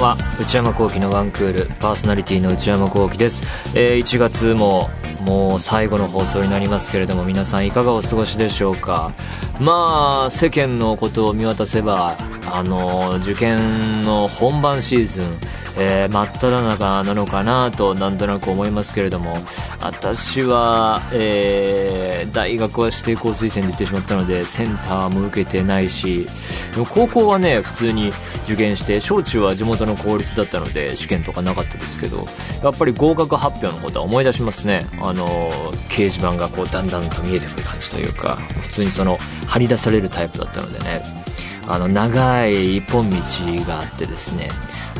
は。内山聖輝のワンクール。パーソナリティの内山聖輝です、えー、1月ももう最後の放送になりますけれども皆さんいかがお過ごしでしょうか？まあ世間のことを見渡せばあの受験の本番シーズン、えー、真っ只中なのかなとなんとなく思いますけれども私は、えー、大学は指定校推薦で行ってしまったのでセンターも受けてないしでも高校はね普通に受験して小中は地元の公立だったので試験とかなかったですけどやっぱり合格発表のことは思い出しますね。あの掲示板がこうだんだんと見えてくる感じというか普通にその張り出されるタイプだったのでね。あの長い一本道があってですね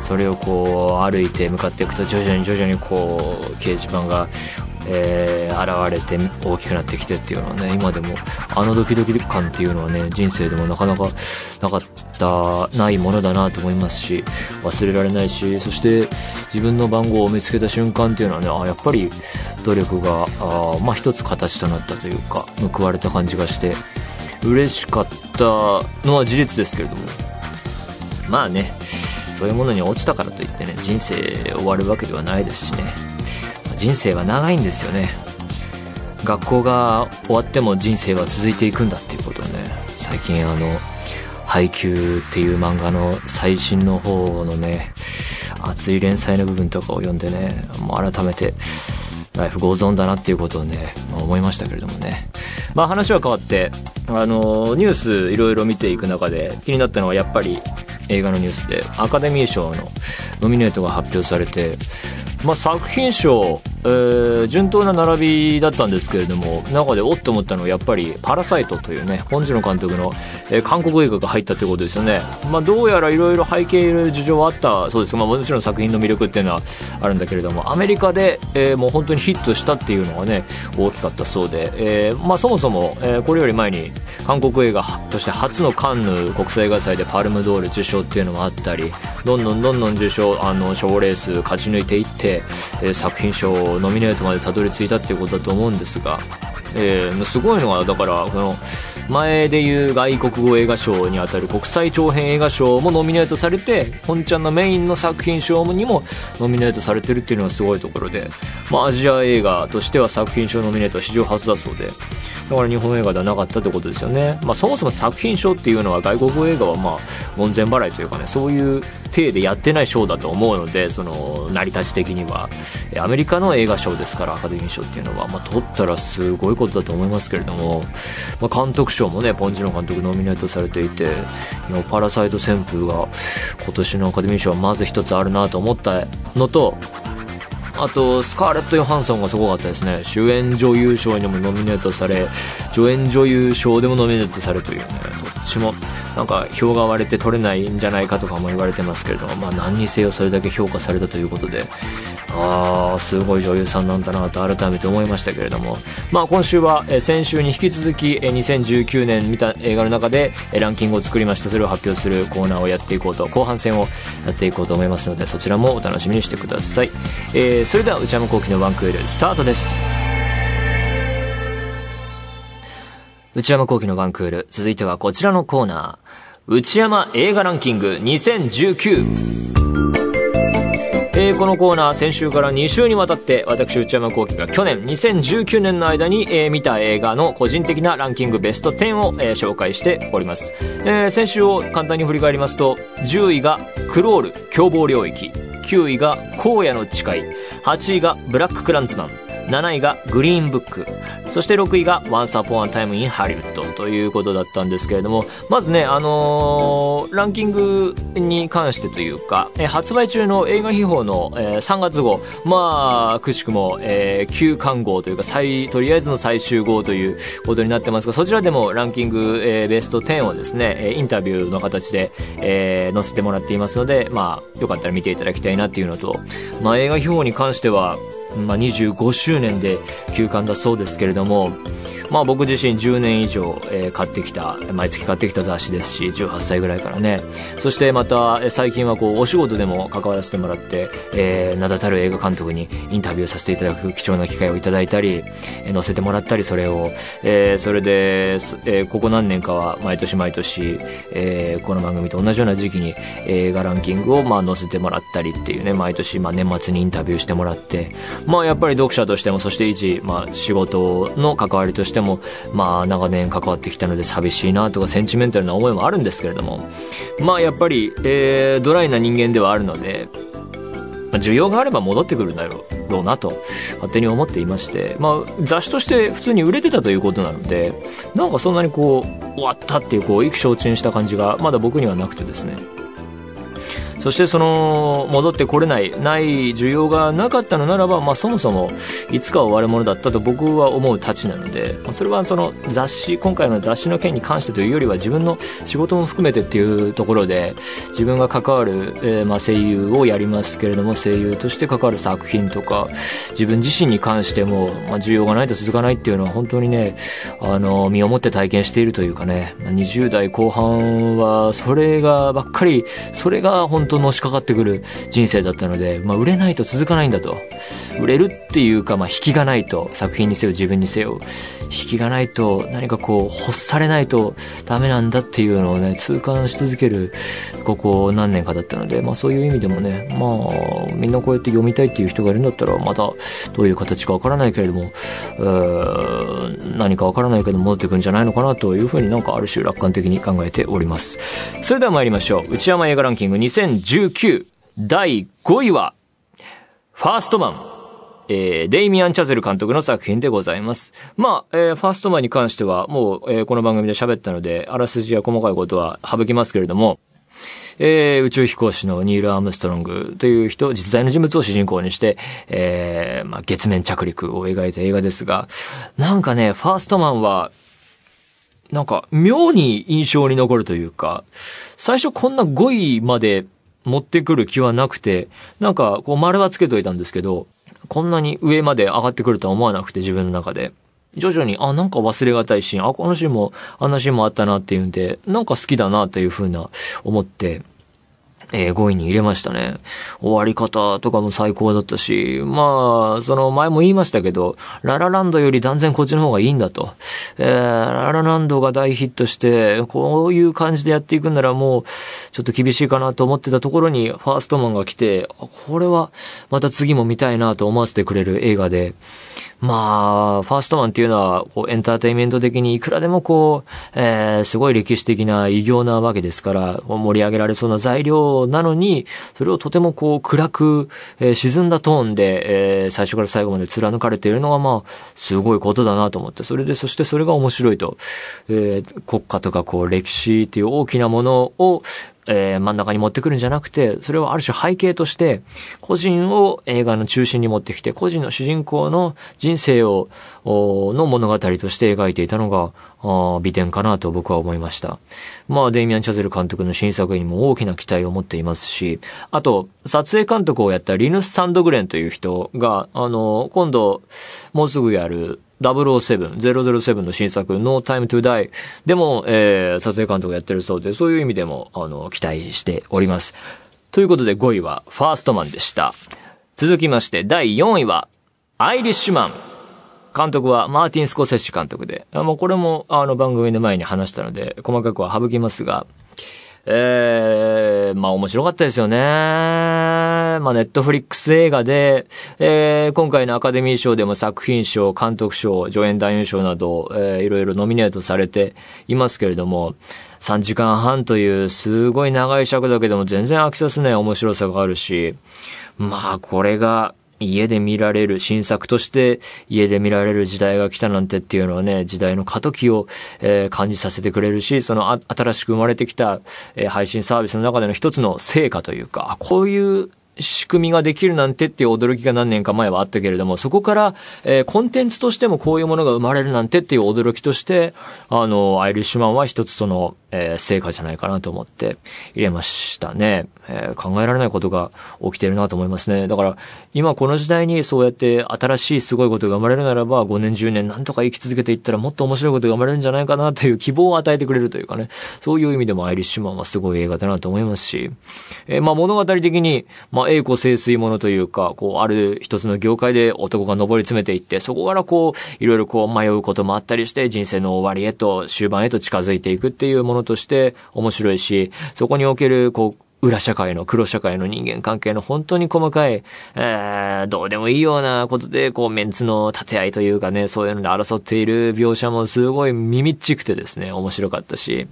それをこう歩いて向かっていくと徐々に徐々にこう掲示板がえー、現れて大きくなってきてっていうのはね今でもあのドキドキ感っていうのはね人生でもなかなかなかったないものだなと思いますし忘れられないしそして自分の番号を見つけた瞬間っていうのはねあやっぱり努力があまあ一つ形となったというか報われた感じがして嬉しかったのは事実ですけれども。まあねそういうものに落ちたからといってね人生終わるわけではないですしね。人生は長いんですよね。学校が終わっても人生は続いていくんだっていうことをね最近あの「ハイキュー」っていう漫画の最新の方のね熱い連載の部分とかを読んでねもう改めて life goes on だなっていうことをね、まあ、思いましたけれどもね。まあ話は変わってあのニュースいろいろ見ていく中で気になったのはやっぱり映画のニュースでアカデミー賞のノミネートが発表されてまあ、作品賞、えー、順当な並びだったんですけれども中でおっと思ったのはやっぱり「パラサイト」というね本次の監督の、えー、韓国映画が入ったということですよね、まあ、どうやらいろいろ背景事情はあったそうです、まあ、もちろん作品の魅力っていうのはあるんだけれどもアメリカで、えー、もう本当にヒットしたっていうのがね大きかったそうで、えーまあ、そもそも、えー、これより前に韓国映画として初のカンヌ国際映画祭でパルムドール受賞っていうのもあったりどんどんどんどん受賞あの賞レース勝ち抜いていって、えー、作品賞ノミネートまでたどり着いたっていうことだと思うんですが、えー、すごいのはだからこの前でいう外国語映画賞にあたる国際長編映画賞もノミネートされて本ちゃんのメインの作品賞にもノミネートされてるっていうのはすごいところで、まあ、アジア映画としては作品賞ノミネートは史上初だそうでだから日本映画ではなかったってことですよね、まあ、そもそも作品賞っていうのは外国語映画はまあ門前払いというかねそういう体でやってない賞だと思うのでその成り立ち的には。アメリカの映画賞ですからアカデミー賞っていうのは、まあ、取ったらすごいことだと思いますけれども、まあ、監督賞もねポンジの監督ノミネートされていて「パラサイト旋風」が今年のアカデミー賞はまず一つあるなと思ったのとあとスカーレット・ヨハンソンがすごかったですね。主演女優賞にもノミネートされ助演女優賞でもノミネートされというねどっちもなんか票が割れて取れないんじゃないかとかも言われてますけれども、まあ、何にせよそれだけ評価されたということでああすごい女優さんなんだなと改めて思いましたけれども、まあ、今週は、先週に引き続き、2019年見た映画の中で、ランキングを作りました。それを発表するコーナーをやっていこうと後半戦をやっていこうと思いますのでそちらもお楽しみにしてください、えー、それでは内山昂輝の1クールスタートです。内山聖輝のワンクール続いてはこちらのコーナー。内山映画ランキング2019えー、このコーナー先週から2週にわたって私内山聖輝が去年2019年の間に、えー、見た映画の個人的なランキングベスト10を、えー、紹介しております、えー、先週を簡単に振り返りますと10位がクロール凶暴領域9位が荒野の誓い8位がブラッククランズマン7位がグリーンブック、そして6位が Once Upon a Time in Hollywood ということだったんですけれども、まずね、あのー、ランキングに関してというか、え発売中の映画秘宝の、えー、3月号、まあ、くしくも、えー、旧刊号というか、最、とりあえずの最終号ということになってますが、そちらでもランキング、えー、ベスト10をですね、インタビューの形で、え、載せてもらっていますので、まあ、よかったら見ていただきたいなっていうのと、まあ、映画秘宝に関しては、まあ、25周年で休館だそうですけれども、まあ僕自身10年以上、えー、買ってきた、毎月買ってきた雑誌ですし、18歳ぐらいからね。そしてまた、最近はこう、お仕事でも関わらせてもらって、えー、名だたる映画監督にインタビューさせていただく貴重な機会をいただいたり、えー、載せてもらったり、それを、えー、それで、えー、ここ何年かは毎年毎年、えー、この番組と同じような時期に映画ランキングをまあ載せてもらったりっていうね、毎年まあ年末にインタビューしてもらって、まあやっぱり読者としても、そして一、まあ仕事の関わりとしてても、まあ、長年関わってきたので寂しいなとか、センチメンタルな思いもあるんですけれども、まあ、やっぱり、えー、ドライな人間ではあるので、まあ、需要があれば戻ってくるんだろうなと、勝手に思っていまして、まあ、雑誌として普通に売れてたということなので、なんかそんなにこう、終わったっていう、こう、意気消沈した感じが、まだ僕にはなくてですね。そしてその戻ってこれないない需要がなかったのならば、まあ、そもそもいつか終わるものだったと僕は思うたちなので、まあ、それはその雑誌今回の雑誌の件に関してというよりは自分の仕事も含めてっていうところで自分が関わる、えー、まあ声優をやりますけれども声優として関わる作品とか自分自身に関しても、まあ、需要がないと続かないっていうのは本当にねあの身をもって体験しているというかね20代後半はそれがばっかりそれが本とのしかかってくる人生だったので、まあ、売れないと続かないんだと。売れるっていうか、まあ、引きがないと、作品にせよ自分にせよ、引きがないと何かこう、欲されないとダメなんだっていうのをね、痛感し続ける、ここ何年かだったので、まあそういう意味でもね、まあ、みんなこうやって読みたいっていう人がいるんだったら、またどういう形かわからないけれども、何かわからないけど戻ってくるんじゃないのかなというふうになんかある種楽観的に考えております。それでは参りましょう。内山映画ランキング2019第5位は、ファーストマン。えー、デイミアン・チャゼル監督の作品でございます。まあ、えー、ファーストマンに関しては、もう、えー、この番組で喋ったので、あらすじや細かいことは省きますけれども、えー、宇宙飛行士のニール・アームストロングという人、実在の人物を主人公にして、えー、まあ、月面着陸を描いた映画ですが、なんかね、ファーストマンは、なんか、妙に印象に残るというか、最初こんな5位まで持ってくる気はなくて、なんか、こう丸はつけといたんですけど、こんなに上まで上がってくるとは思わなくて自分の中で。徐々に、あ、なんか忘れがたいシーン、あ、このシーンも、あんなシーンもあったなっていうんで、なんか好きだなというふうな思って、えー、5位に入れましたね。終わり方とかも最高だったし、まあ、その前も言いましたけど、ララランドより断然こっちの方がいいんだと。えー、ララランドが大ヒットして、こういう感じでやっていくんならもう、ちょっと厳しいかなと思ってたところに、ファーストマンが来て、これはまた次も見たいなと思わせてくれる映画で、まあ、ファーストマンっていうのは、こう、エンターテイメント的にいくらでもこう、えー、すごい歴史的な偉業なわけですから、盛り上げられそうな材料なのに、それをとてもこう、暗く、えー、沈んだトーンで、えー、最初から最後まで貫かれているのが、まあ、すごいことだなと思って、それで、そしてそれが面白いと、えー、国家とかこう、歴史っていう大きなものを、えー、真ん中に持ってくるんじゃなくて、それをある種背景として、個人を映画の中心に持ってきて、個人の主人公の人生を、の物語として描いていたのが、美点かなと僕は思いました。まあ、デイミアン・チャゼル監督の新作にも大きな期待を持っていますし、あと、撮影監督をやったリヌス・サンドグレンという人が、あの、今度、もうすぐやる、007、007の新作、No Time to Die でも、えー、撮影監督やってるそうで、そういう意味でも、あの、期待しております。ということで5位は、ファーストマンでした。続きまして、第4位は、アイリッシュマン。監督はマーティン・スコセッシュ監督で、もうこれもあの番組の前に話したので、細かくは省きますが、えー、まあ面白かったですよね。まあネットフリックス映画で、えー、今回のアカデミー賞でも作品賞、監督賞、助演男優賞など、えー、いろいろノミネートされていますけれども、3時間半というすごい長い尺だけでも全然飽きさせない面白さがあるし、まあこれが、家で見られる、新作として家で見られる時代が来たなんてっていうのはね、時代の過渡期を、えー、感じさせてくれるし、そのあ新しく生まれてきた、えー、配信サービスの中での一つの成果というか、こういう仕組みができるなんてっていう驚きが何年か前はあったけれども、そこから、えー、コンテンツとしてもこういうものが生まれるなんてっていう驚きとして、あの、アイリッシュマンは一つその、えー、成果じゃないかなと思って入れましたね。えー、考えられないことが起きてるなと思いますね。だから、今この時代にそうやって新しいすごいことが生まれるならば、5年10年なんとか生き続けていったらもっと面白いことが生まれるんじゃないかなという希望を与えてくれるというかね、そういう意味でもアイリッシュマンはすごい映画だなと思いますし、えー、まあ物語的に、まあ栄枯盛衰ものというか、こう、ある一つの業界で男が上り詰めていって、そこからこう、いろいろこう迷うこともあったりして、人生の終わりへと、終盤へと近づいていくっていうものとして面白いし、そこにおける、こう、裏社会の黒社会の人間関係の本当に細かい、えー、どうでもいいようなことで、こう、メンツの立て合いというかね、そういうので争っている描写もすごい耳っちくてですね、面白かったし、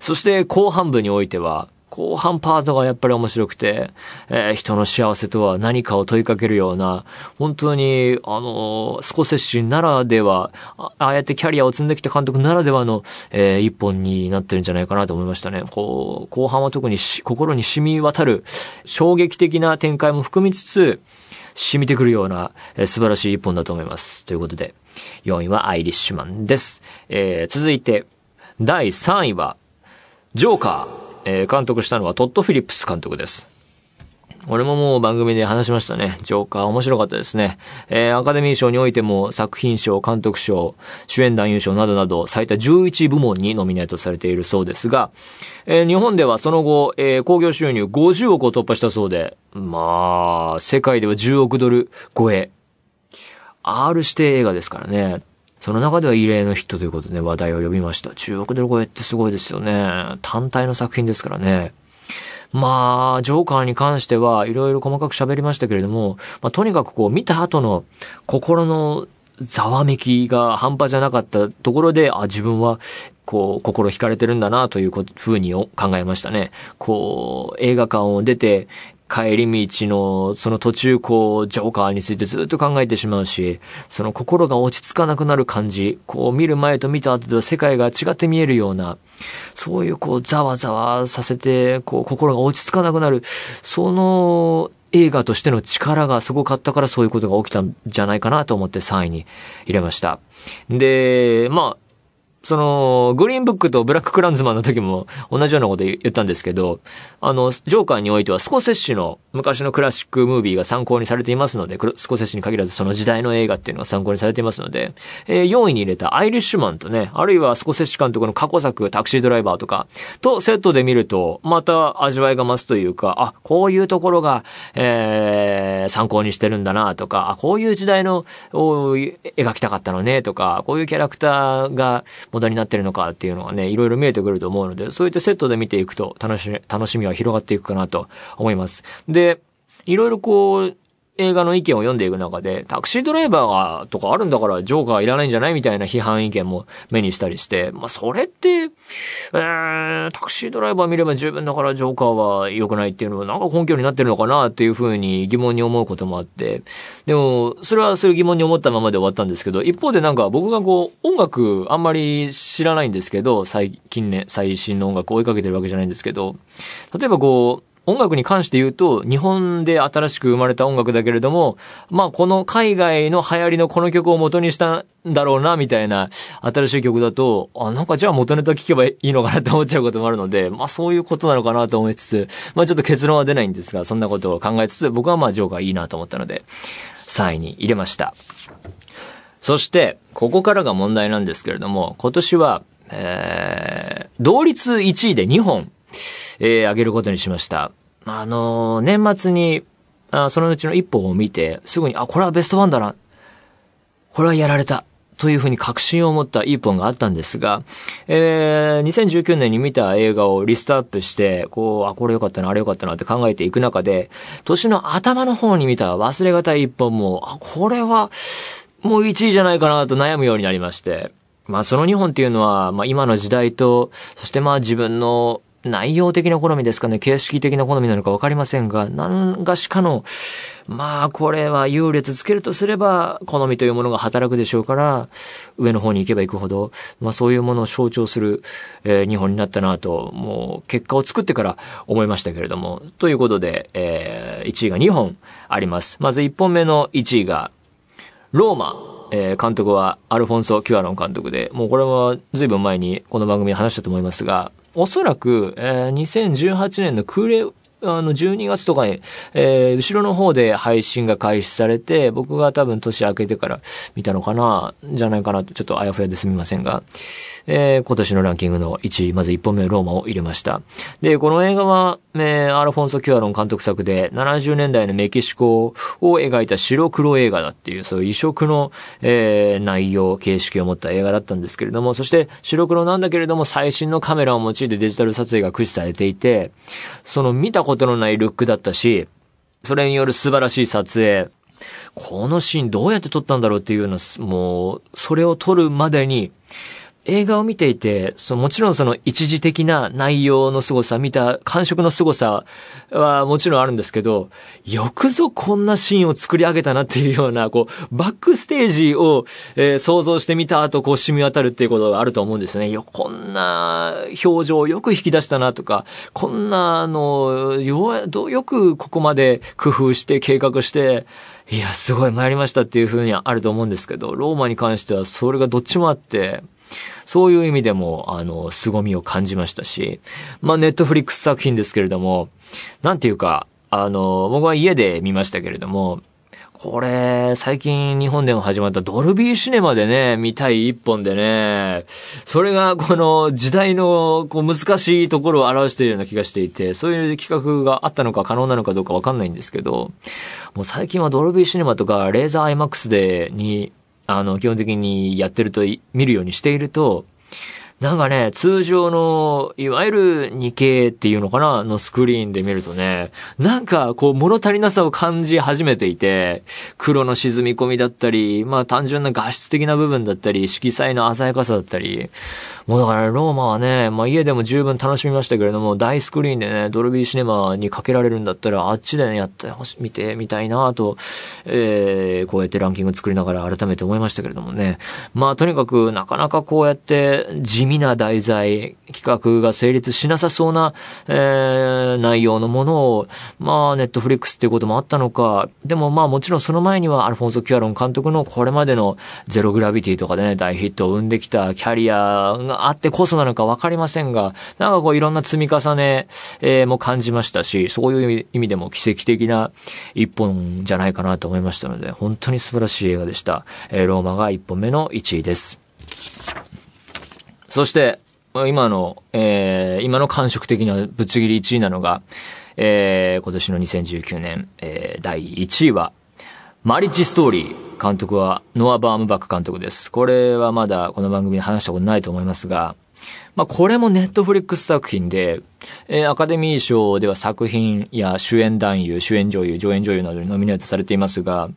そして後半部においては、後半パートがやっぱり面白くて、えー、人の幸せとは何かを問いかけるような、本当に、あのー、スコセッシならでは、ああやってキャリアを積んできた監督ならではの、えー、一本になってるんじゃないかなと思いましたね。こう、後半は特に心に染み渡る、衝撃的な展開も含みつつ、染みてくるような、えー、素晴らしい一本だと思います。ということで、4位はアイリッシュマンです。えー、続いて、第3位は、ジョーカー。えー、監督したのはトッド・フィリップス監督です。俺ももう番組で話しましたね。ジョーカー面白かったですね。えー、アカデミー賞においても作品賞、監督賞、主演男優賞などなど最多11部門にノミネートされているそうですが、えー、日本ではその後、えー、興行収入50億を突破したそうで、まあ、世界では10億ドル超え。R 指定映画ですからね。その中では異例のヒットということで話題を呼びました。中国ドル超えってすごいですよね。単体の作品ですからね。まあ、ジョーカーに関してはいろいろ細かく喋りましたけれども、まあ、とにかくこう見た後の心のざわめきが半端じゃなかったところで、あ、自分はこう、心惹かれてるんだなというふうに考えましたね。こう、映画館を出て、帰り道の、その途中こう、ジョーカーについてずっと考えてしまうし、その心が落ち着かなくなる感じ、こう見る前と見た後では世界が違って見えるような、そういうこう、ざわざわさせて、こう、心が落ち着かなくなる、その、映画としての力がすごかったからそういうことが起きたんじゃないかなと思って3位に入れました。で、まあ、その、グリーンブックとブラッククランズマンの時も同じようなこと言ったんですけど、あの、ジョーカーにおいてはスコセッシュの昔のクラシックムービーが参考にされていますので、スコセッシュに限らずその時代の映画っていうのが参考にされていますので、えー、4位に入れたアイリッシュマンとね、あるいはスコセッシュ監督の過去作タクシードライバーとか、とセットで見ると、また味わいが増すというか、あ、こういうところが、えー、参考にしてるんだなとか、あ、こういう時代の、を描きたかったのねとか、こういうキャラクターが、モダになってるのかっていうのがね、いろいろ見えてくると思うので、そういったセットで見ていくと楽しみ、楽しみは広がっていくかなと思います。で、いろいろこう、映画の意見を読んでいく中で、タクシードライバーが、とかあるんだからジョーカーいらないんじゃないみたいな批判意見も目にしたりして、まあそれって、えー、タクシードライバー見れば十分だからジョーカーは良くないっていうのはなんか根拠になってるのかなっていうふうに疑問に思うこともあって、でも、それはそういう疑問に思ったままで終わったんですけど、一方でなんか僕がこう、音楽あんまり知らないんですけど、最近ね、最新の音楽追いかけてるわけじゃないんですけど、例えばこう、音楽に関して言うと、日本で新しく生まれた音楽だけれども、まあこの海外の流行りのこの曲を元にしたんだろうな、みたいな新しい曲だと、あ、なんかじゃあ元ネタ聴けばいいのかなって思っちゃうこともあるので、まあそういうことなのかなと思いつつ、まあちょっと結論は出ないんですが、そんなことを考えつつ、僕はまあジョーがいいなと思ったので、3位に入れました。そして、ここからが問題なんですけれども、今年は、えー、同率1位で2本、えー、上げることにしました。あのー、年末に、あそのうちの一本を見て、すぐに、あ、これはベストワンだな。これはやられた。というふうに確信を持った一本があったんですが、えー、2019年に見た映画をリストアップして、こう、あ、これ良かったな、あれ良かったなって考えていく中で、年の頭の方に見た忘れがたい一本も、あ、これは、もう1位じゃないかなと悩むようになりまして、まあその2本っていうのは、まあ今の時代と、そしてまあ自分の内容的な好みですかね、形式的な好みなのかわかりませんが、何がしかの、まあ、これは優劣つけるとすれば、好みというものが働くでしょうから、上の方に行けば行くほど、まあそういうものを象徴する、えー、日本になったなと、もう結果を作ってから思いましたけれども、ということで、えー、1位が2本あります。まず1本目の1位が、ローマ。え、監督はアルフォンソ・キュアロン監督で、もうこれは随分前にこの番組で話したと思いますが、おそらく、えー、2018年のクーレあの、12月とかに、えー、後ろの方で配信が開始されて、僕が多分年明けてから見たのかな、じゃないかなと、ちょっとあやふやですみませんが、えー、今年のランキングの1位、まず1本目ローマを入れました。で、この映画は、えー、アルフォンソ・キュアロン監督作で、70年代のメキシコを描いた白黒映画だっていう、そういう異色の、えー、内容、形式を持った映画だったんですけれども、そして白黒なんだけれども、最新のカメラを用いてデジタル撮影が駆使されていて、その見たことのないルックだったし、それによる素晴らしい撮影、このシーンどうやって撮ったんだろうっていうのもう、それを撮るまでに、映画を見ていて、そのもちろんその一時的な内容の凄さ、見た感触の凄さはもちろんあるんですけど、よくぞこんなシーンを作り上げたなっていうような、こう、バックステージを、えー、想像してみた後、こう染み渡るっていうことがあると思うんですね。よ、こんな表情をよく引き出したなとか、こんなあの、よ、よくここまで工夫して計画して、いや、すごい参りましたっていうふうにはあると思うんですけど、ローマに関してはそれがどっちもあって、そういう意味でも、あの、凄みを感じましたし、まあ、ネットフリックス作品ですけれども、なんていうか、あの、僕は家で見ましたけれども、これ、最近日本でも始まったドルビーシネマでね、見たい一本でね、それがこの時代のこう難しいところを表しているような気がしていて、そういう企画があったのか可能なのかどうかわかんないんですけど、もう最近はドルビーシネマとかレーザー IMAX でにあの、基本的にやってると、見るようにしていると、なんかね、通常の、いわゆる 2K っていうのかな？のスクリーンで見るとね、なんかこう物足りなさを感じ始めていて、黒の沈み込みだったり、まあ単純な画質的な部分だったり、色彩の鮮やかさだったり、もうだからローマはね、まあ家でも十分楽しみましたけれども、大スクリーンでね、ドルビーシネマにかけられるんだったら、あっちでね、やってほし、見てみたいなと、えー、こうやってランキング作りながら改めて思いましたけれどもね。まあとにかく、なかなかこうやって地味な題材、企画が成立しなさそうな、えー、内容のものを、まあネットフリックスっていうこともあったのか、でもまあもちろんその前にはアルフォンソ・キュアロン監督のこれまでのゼログラビティとかでね、大ヒットを生んできたキャリアがあってこそなのかわかりませんが、なんかこういろんな積み重ね、えー、も感じましたし、そういう意味でも奇跡的な一本じゃないかなと思いましたので、本当に素晴らしい映画でした。えー、ローマが一本目の1位です。そして、今の、えー、今の感触的なぶっちぎり1位なのが、えー、今年の2019年、えー、第1位は、マリッジストーリー。監督はノア・バームバック監督です。これはまだこの番組で話したことないと思いますが、まあ、これもネットフリックス作品で、えー、アカデミー賞では作品や主演男優、主演女優、助演女優などにノミネートされていますが、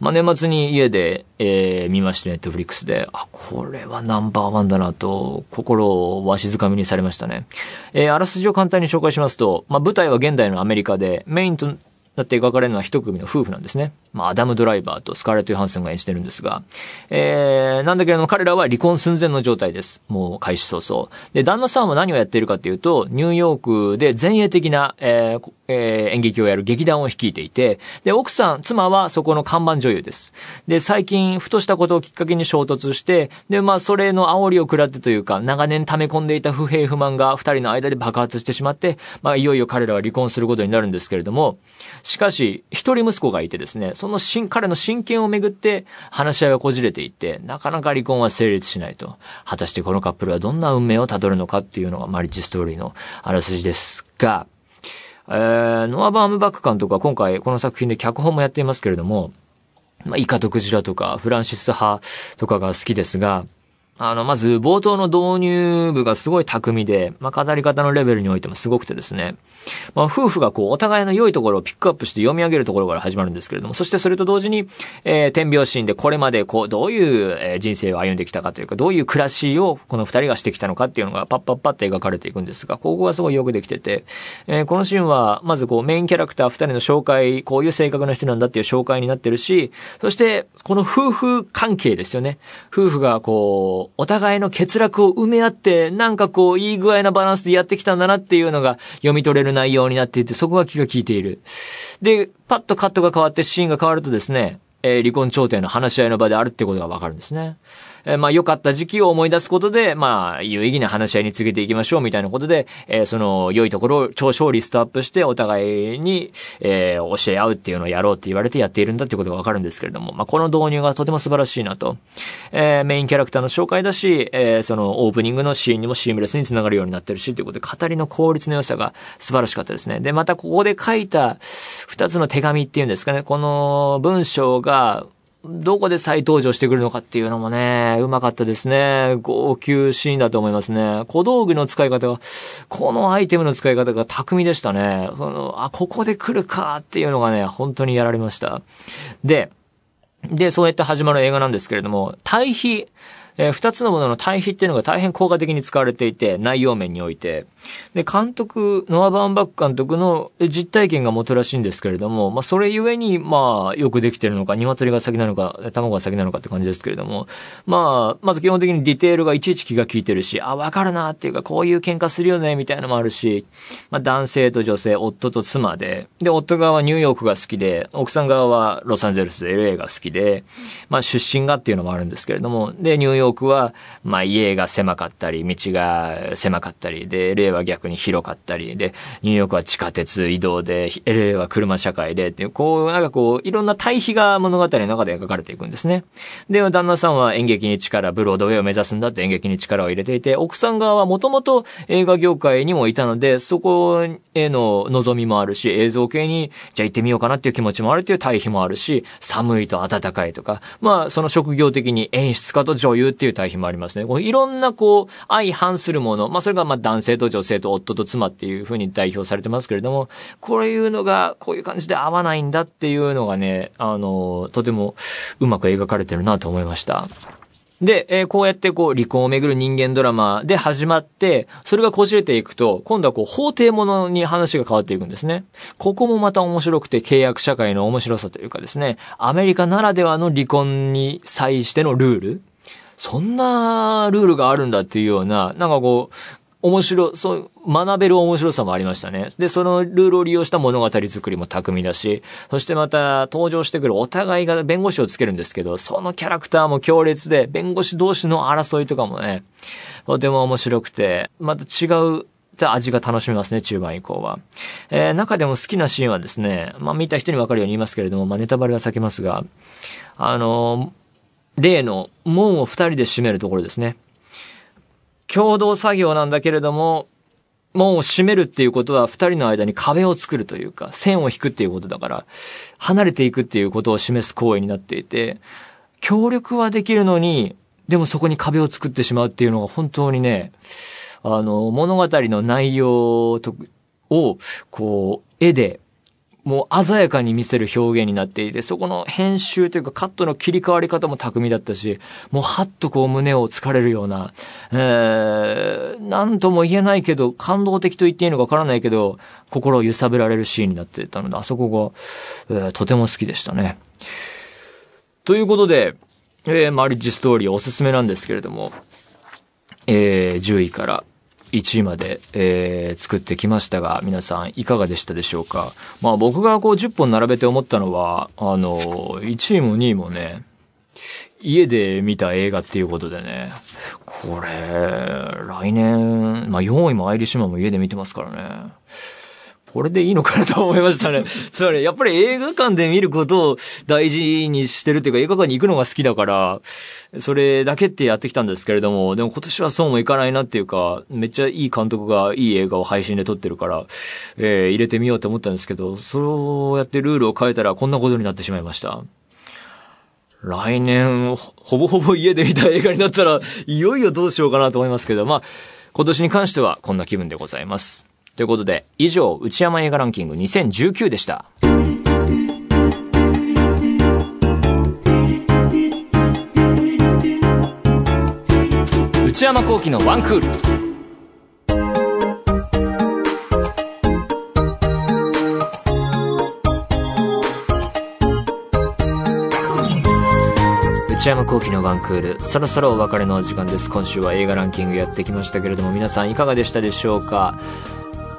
まあ、年末に家で、えー、見まして、ネットフリックスで、あ、これはナンバーワンだなと、心をわしづかみにされましたね。えー、あらすじを簡単に紹介しますと、まあ、舞台は現代のアメリカで、メインとだって描かれるのは一組の夫婦なんですね。まあ、アダム・ドライバーとスカーレット・ヨハンセンが演じてるんですが、えー、なんだけれども彼らは離婚寸前の状態です。もう開始早々。で、旦那さんは何をやっているかっていうと、ニューヨークで前衛的な、えーえー、演劇をやる劇団を率いていて、で、奥さん、妻はそこの看板女優です。で、最近、ふとしたことをきっかけに衝突して、で、まあ、それの煽りを食らってというか、長年溜め込んでいた不平不満が二人の間で爆発してしまって、まあ、いよいよ彼らは離婚することになるんですけれども、しかし、一人息子がいてですね、その新、彼の親権をめぐって話し合いはこじれていって、なかなか離婚は成立しないと。果たしてこのカップルはどんな運命をたどるのかっていうのがマリッジストーリーのあらすじですが、えー、ノア・バームバック監督は今回この作品で脚本もやっていますけれども、まあ、イカとクジラとか、フランシス派とかが好きですが、あの、まず冒頭の導入部がすごい巧みで、まあ、語り方のレベルにおいてもすごくてですね、まあ、夫婦がこう、お互いの良いところをピックアップして読み上げるところから始まるんですけれども、そしてそれと同時に、えー、天描シーンでこれまでこう、どういう、人生を歩んできたかというか、どういう暮らしをこの二人がしてきたのかっていうのがパッパッパって描かれていくんですが、ここがすごいよくできてて、えー、このシーンは、まずこう、メインキャラクター二人の紹介、こういう性格の人なんだっていう紹介になってるし、そして、この夫婦関係ですよね。夫婦がこう、お互いの欠落を埋め合って、なんかこう、いい具合なバランスでやってきたんだなっていうのが読み取れる内容になっていて、そこが気が利いている。で、パッとカットが変わってシーンが変わるとですね、えー、離婚調停の話し合いの場であるってことがわかるんですね。えー、まあ、良かった時期を思い出すことで、まあ、有意義な話し合いに告げていきましょうみたいなことで、えー、その、良いところを長所をリストアップして、お互いに、えー、教え合うっていうのをやろうって言われてやっているんだっていうことがわかるんですけれども、まあ、この導入がとても素晴らしいなと。えー、メインキャラクターの紹介だし、えー、その、オープニングのシーンにもシームレスにつながるようになってるし、ということで、語りの効率の良さが素晴らしかったですね。で、またここで書いた二つの手紙っていうんですかね、この文章が、どこで再登場してくるのかっていうのもね、うまかったですね。号泣シーンだと思いますね。小道具の使い方が、このアイテムの使い方が巧みでしたね。その、あ、ここで来るかっていうのがね、本当にやられました。で、で、そうやって始まる映画なんですけれども、対比、えー、二つのものの対比っていうのが大変効果的に使われていて、内容面において。で、監督、ノア・バーンバック監督の実体験がもとらしいんですけれども、まあ、それゆえに、まあ、よくできてるのか、鶏が先なのか、卵が先なのかって感じですけれども、まあ、まず基本的にディテールがいちいち気が利いてるし、あ、わかるなっていうか、こういう喧嘩するよね、みたいなのもあるし、まあ、男性と女性、夫と妻で、で、夫側はニューヨークが好きで、奥さん側はロサンゼルス、LA が好きで、まあ、出身がっていうのもあるんですけれども、で、ニューヨークヨークは、まあ、家が狭かったり、道が狭かったり、で、LA は逆に広かったり、で、ニューヨークは地下鉄移動で、LA は車社会で、っていう、こう、なんかこう、いろんな対比が物語の中で描かれていくんですね。で、旦那さんは演劇に力、ブロードウェイを目指すんだって演劇に力を入れていて、奥さん側はもともと映画業界にもいたので、そこへの望みもあるし、映像系に、じゃあ行ってみようかなっていう気持ちもあるっていう対比もあるし、寒いと暖かいとか、まあ、その職業的に演出家と女優っていう対比もありますね。こういろんなこう、相反するもの、まあそれがまあ男性と女性と夫と妻っていうふうに代表されてますけれども、こういうのがこういう感じで合わないんだっていうのがね、あの、とてもうまく描かれてるなと思いました。で、えー、こうやってこう離婚をめぐる人間ドラマで始まって、それがこじれていくと、今度はこう法廷ものに話が変わっていくんですね。ここもまた面白くて契約社会の面白さというかですね、アメリカならではの離婚に際してのルールそんなルールがあるんだっていうような、なんかこう、面白、そう、学べる面白さもありましたね。で、そのルールを利用した物語作りも巧みだし、そしてまた登場してくるお互いが弁護士をつけるんですけど、そのキャラクターも強烈で、弁護士同士の争いとかもね、とても面白くて、また違う味が楽しめますね、中盤以降は。えー、中でも好きなシーンはですね、まあ見た人にわかるように言いますけれども、まあネタバレは避けますが、あの例の門を二人で閉めるところですね。共同作業なんだけれども、門を閉めるっていうことは二人の間に壁を作るというか、線を引くっていうことだから、離れていくっていうことを示す行為になっていて、協力はできるのに、でもそこに壁を作ってしまうっていうのが本当にね、あの、物語の内容と、を、こう、絵でもう鮮やかに見せる表現になっていて、そこの編集というかカットの切り替わり方も巧みだったし、もうはっとこう胸を突かれるような、えー、なんとも言えないけど、感動的と言っていいのかわからないけど、心を揺さぶられるシーンになっていたので、あそこが、えー、とても好きでしたね。ということで、えー、マリッジストーリーおすすめなんですけれども、えー、10位から1位まで、えー、作ってきましたが、皆さんいかがでしたでしょうか？まあ僕がこう10本並べて思ったのは、あの、1位も2位もね、家で見た映画っていうことでね、これ、来年、まあ4位もアイリッシュマンも家で見てますからね。これでいいのかなと思いましたね。つまり、やっぱり映画館で見ることを大事にしてるっていうか、映画館に行くのが好きだから、それだけってやってきたんですけれども、でも今年はそうもいかないなっていうか、めっちゃいい監督がいい映画を配信で撮ってるから、えー、入れてみようと思ったんですけど、そうやってルールを変えたらこんなことになってしまいました。来年、ほぼほぼ家で見た映画になったら、いよいよどうしようかなと思いますけど、まあ、今年に関してはこんな気分でございます。ということで、以上、内山映画ランキング2019でした。内山幸喜のワンクール。内山幸喜のワンクール。そろそろお別れのお時間です。今週は映画ランキングやってきましたけれども、皆さんいかがでしたでしょうか？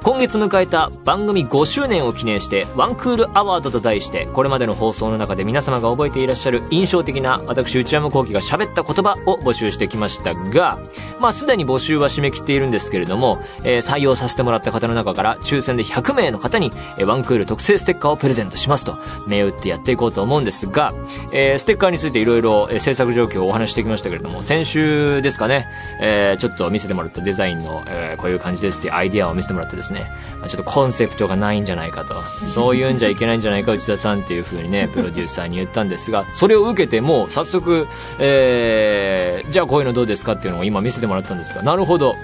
今月迎えた番組5周年を記念してワンクールアワードと題してこれまでの放送の中で皆様が覚えていらっしゃる印象的な私内山幸輝が喋った言葉を募集してきましたがまあすでに募集は締め切っているんですけれども、えー、採用させてもらった方の中から抽選で100名の方に、えー、ワンクール特製ステッカーをプレゼントしますと銘打ってやっていこうと思うんですが、えー、ステッカーについていろいろ制作状況をお話してきましたけれども先週ですかね、えー、ちょっと見せてもらったデザインの、えー、こういう感じですっていうアイディアを見せてもらってですね、まあ、ちょっとコンセプトがないんじゃないかと、そういうんじゃいけないんじゃないか、内田さんっていうふうにね、プロデューサーに言ったんですが、それを受けてもう早速、えー、じゃあこういうのどうですかっていうのを今見せてもらったんですが、なるほど。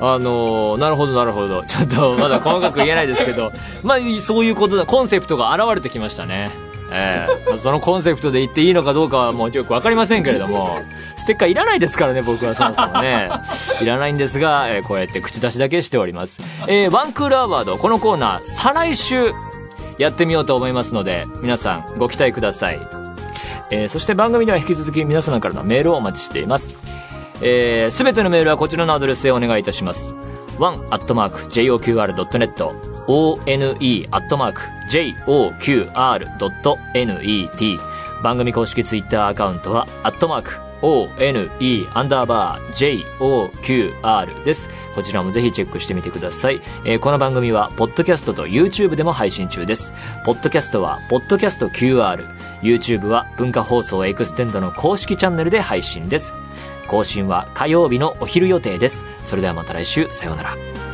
あのー、なるほど、なるほど。ちょっとまだ細かく言えないですけど、まあ、そういうことだ、コンセプトが現れてきましたね。えー、そのコンセプトで言っていいのかどうかはもうよくわかりませんけれども、ステッカーいらないですからね、僕はそもそもね。いらないんですが、えー、こうやって口出しだけしております。えー、ワンクールアワード、このコーナー、再来週、やってみようと思いますので、皆さんご期待ください。えー、そして番組では引き続き皆様からのメールをお待ちしています。えー、てのメールはこちらのアドレスへお願いいたします。one.joqr.net one.joqr.net 番組公式ツイッターアカウントは、アットマーク、one アンダーバー joqr です。こちらもぜひチェックしてみてください。えー、この番組は、ポッドキャストと YouTube でも配信中です。ポッドキャストは、ポッドキャスト QR。YouTube は、文化放送エクステンドの公式チャンネルで配信です。更新は火曜日のお昼予定です。それではまた来週、さようなら。